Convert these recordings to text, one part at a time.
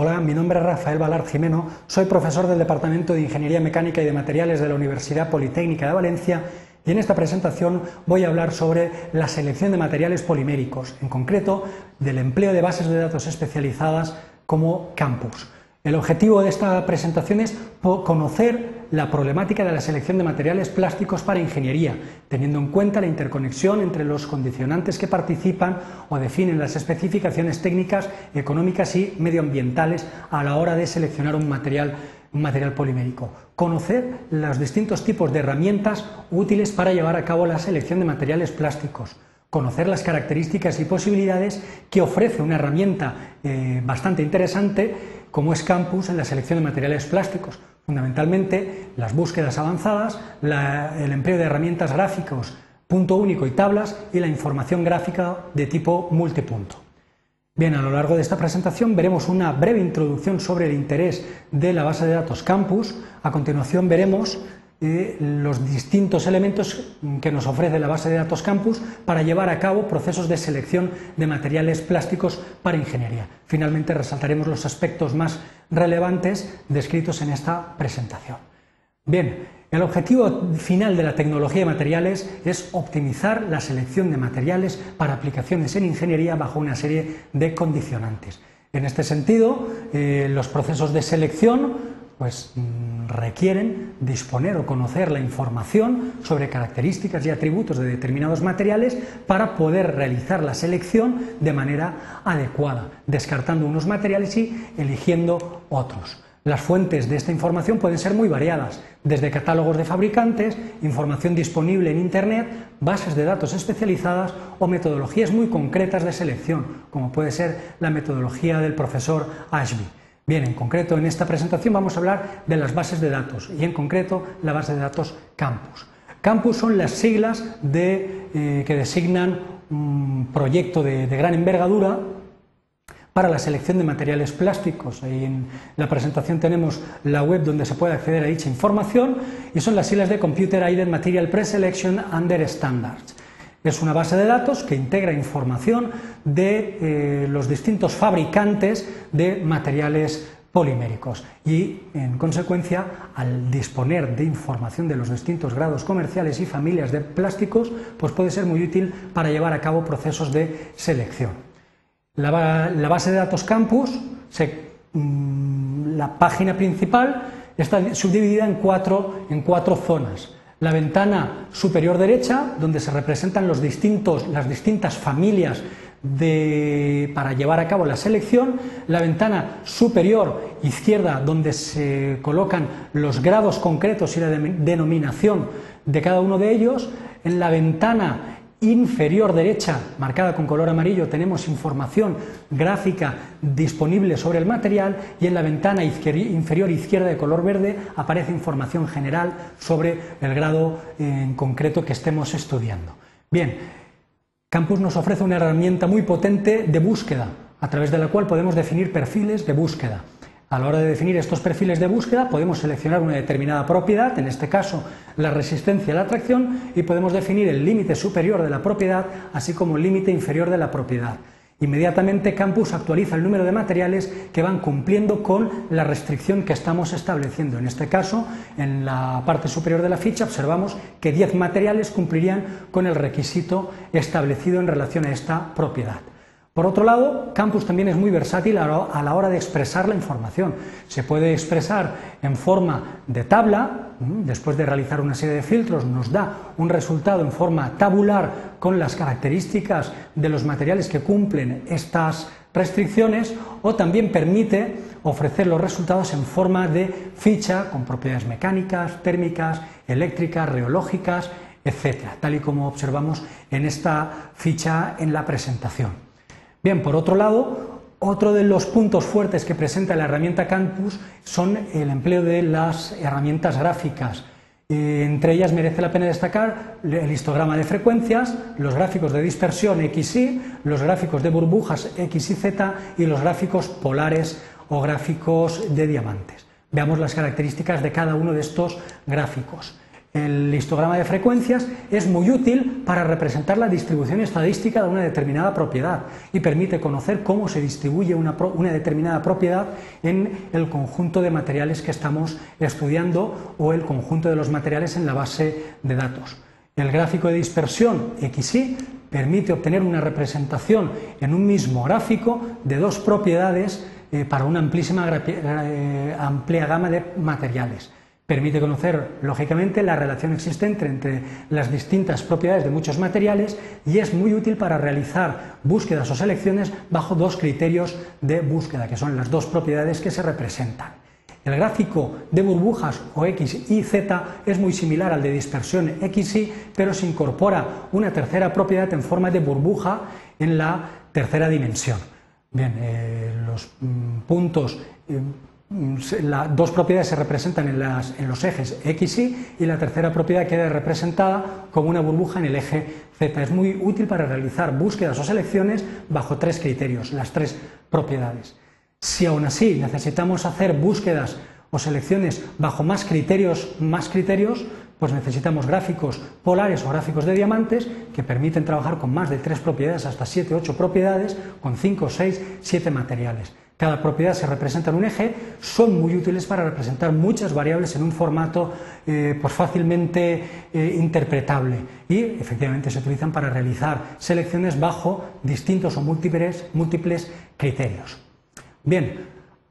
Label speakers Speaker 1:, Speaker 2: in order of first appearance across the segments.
Speaker 1: Hola, mi nombre es Rafael Valar Jimeno, soy profesor del Departamento de Ingeniería Mecánica y de Materiales de la Universidad Politécnica de Valencia y en esta presentación voy a hablar sobre la selección de materiales poliméricos, en concreto del empleo de bases de datos especializadas como campus. El objetivo de esta presentación es conocer la problemática de la selección de materiales plásticos para ingeniería, teniendo en cuenta la interconexión entre los condicionantes que participan o definen las especificaciones técnicas, económicas y medioambientales a la hora de seleccionar un material, polimérico. Conocer los distintos tipos de herramientas útiles para llevar a cabo la selección de materiales plásticos conocer las características y posibilidades que ofrece una herramienta eh, bastante interesante como es Campus en la selección de materiales plásticos. Fundamentalmente las búsquedas avanzadas, el empleo de herramientas gráficos, punto único y tablas y la información gráfica de tipo multipunto. Bien, a lo largo de esta presentación veremos una breve introducción sobre el interés de la base de datos Campus. A continuación veremos los distintos elementos que nos ofrece la base de datos campus para llevar a cabo procesos de selección de materiales plásticos para ingeniería. Finalmente resaltaremos los aspectos más relevantes descritos en esta presentación. Bien, el objetivo final de la tecnología de materiales es optimizar la selección de materiales para aplicaciones en ingeniería bajo una serie de condicionantes. En este sentido, eh, los procesos de selección pues mm, requieren disponer o conocer la información sobre características y atributos de determinados materiales para poder realizar la selección de manera adecuada, descartando unos materiales y eligiendo otros. Las fuentes de esta información pueden ser muy variadas, desde catálogos de fabricantes, información disponible en Internet, bases de datos especializadas o metodologías muy concretas de selección, como puede ser la metodología del profesor Ashby. Bien, en concreto en esta presentación vamos a hablar de las bases de datos y en concreto la base de datos Campus. Campus son las siglas eh, que designan un proyecto de, gran envergadura para la selección de materiales plásticos. En la presentación tenemos la web donde se puede acceder a dicha información y son las siglas de Computer Aided Material Preselection Under Standards. Es una base de datos que integra información de eh, los distintos fabricantes de materiales poliméricos y, en consecuencia, al disponer de información de los distintos grados comerciales y familias de plásticos, pues puede ser muy útil para llevar a cabo procesos de selección. La, base de datos Campus, mm, la página principal, está subdividida en cuatro, en cuatro zonas la ventana superior derecha, donde se representan las distintas familias para llevar a cabo la selección, la ventana superior izquierda, donde se colocan los grados concretos y la denominación de cada uno de ellos, en la ventana inferior derecha, marcada con color amarillo, tenemos información gráfica disponible sobre el material y en la ventana inferior izquierda de color verde aparece información general sobre el grado en concreto que estemos estudiando. Bien, Campus nos ofrece una herramienta muy potente de búsqueda, a través de la cual podemos definir perfiles de búsqueda. A la hora de definir estos perfiles de búsqueda podemos seleccionar una determinada propiedad, en este caso la resistencia a la atracción, y podemos definir el límite superior de la propiedad, así como el límite inferior de la propiedad. Inmediatamente Campus actualiza el número de materiales que van cumpliendo con la restricción que estamos estableciendo. En este caso, en la parte superior de la ficha observamos que 10 materiales cumplirían con el requisito establecido en relación a esta propiedad. Por otro lado, Campus también es muy versátil a la hora de expresar la información. Se puede expresar en forma de tabla, después de realizar una serie de filtros nos da un resultado en forma tabular con las características de los materiales que cumplen estas restricciones o también permite ofrecer los resultados en forma de ficha con propiedades mecánicas, térmicas, eléctricas, reológicas, etcétera, tal y como observamos en esta ficha en la presentación. Bien, por otro lado, otro de los puntos fuertes que presenta la herramienta Campus son el empleo de las herramientas gráficas. Eh, entre ellas merece la pena destacar el histograma de frecuencias, los gráficos de dispersión X y, los gráficos de burbujas X y Z y los gráficos polares o gráficos de diamantes. Veamos las características de cada uno de estos gráficos. El histograma de frecuencias es muy útil para representar la distribución estadística de una determinada propiedad y permite conocer cómo se distribuye una, determinada propiedad en el conjunto de materiales que estamos estudiando o el conjunto de los materiales en la base de datos. El gráfico de dispersión XY permite obtener una representación en un mismo gráfico de dos propiedades eh, para una amplísima, eh, amplia gama de materiales. Permite conocer, lógicamente, la relación existente entre las distintas propiedades de muchos materiales y es muy útil para realizar búsquedas o selecciones bajo dos criterios de búsqueda, que son las dos propiedades que se representan. El gráfico de burbujas o X y Z es muy similar al de dispersión XY, pero se incorpora una tercera propiedad en forma de burbuja en la tercera dimensión. Bien, eh, los mm, puntos eh, las dos propiedades se representan en, los ejes X, Y y la tercera propiedad queda representada como una burbuja en el eje Z. Es muy útil para realizar búsquedas o selecciones bajo tres criterios, las tres propiedades. Si aún así necesitamos hacer búsquedas o selecciones bajo más criterios, más criterios, pues necesitamos gráficos polares o gráficos de diamantes que permiten trabajar con más de tres propiedades, hasta siete, ocho propiedades, con cinco, seis, siete materiales. Cada propiedad se representa en un eje, son muy útiles para representar muchas variables en un formato eh, pues fácilmente eh, interpretable y efectivamente se utilizan para realizar selecciones bajo distintos o múltiples, criterios. Bien,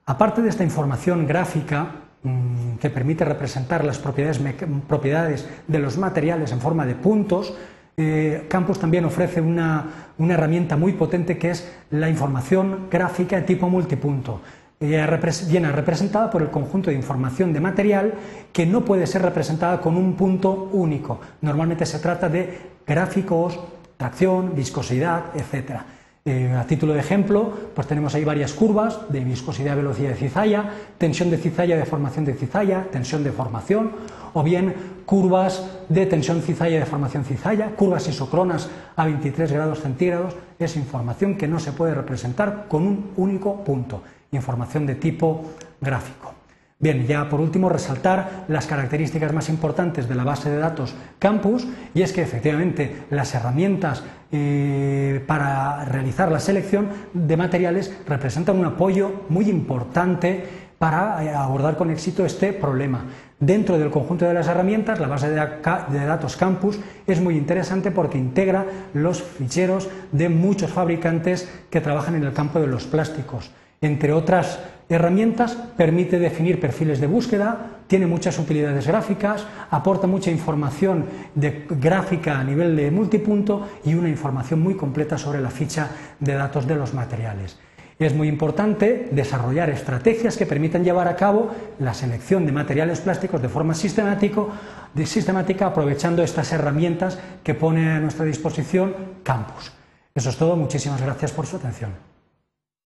Speaker 1: aparte de esta información gráfica mm, que permite representar las propiedades de los materiales en forma de puntos, eh, Campus también ofrece una, herramienta muy potente que es la información gráfica de tipo multipunto. Viene representada por el conjunto de información de material que no puede ser representada con un punto único. Normalmente se trata de gráficos, tracción, viscosidad, etc. Eh, a título de ejemplo, pues tenemos ahí varias curvas de viscosidad, velocidad de cizalla, tensión de cizalla, deformación de cizalla, tensión de formación, o bien curvas de tensión cizalla y deformación cizalla, curvas isocronas a 23 grados centígrados, es información que no se puede representar con un único punto, información de tipo gráfico. Bien, ya por último resaltar las características más importantes de la base de datos Campus y es que efectivamente las herramientas eh, para realizar la selección de materiales representan un apoyo muy importante para eh, abordar con éxito este problema. Dentro del conjunto de las herramientas, la base de datos Campus es muy interesante porque integra los ficheros de muchos fabricantes que trabajan en el campo de los plásticos. Entre otras herramientas, permite definir perfiles de búsqueda, tiene muchas utilidades gráficas, aporta mucha información de gráfica a nivel de multipunto y una información muy completa sobre la ficha de datos de los materiales. Es muy importante desarrollar estrategias que permitan llevar a cabo la selección de materiales plásticos de forma sistemática, aprovechando estas herramientas que pone a nuestra disposición Campus. Eso es todo, muchísimas gracias por su atención.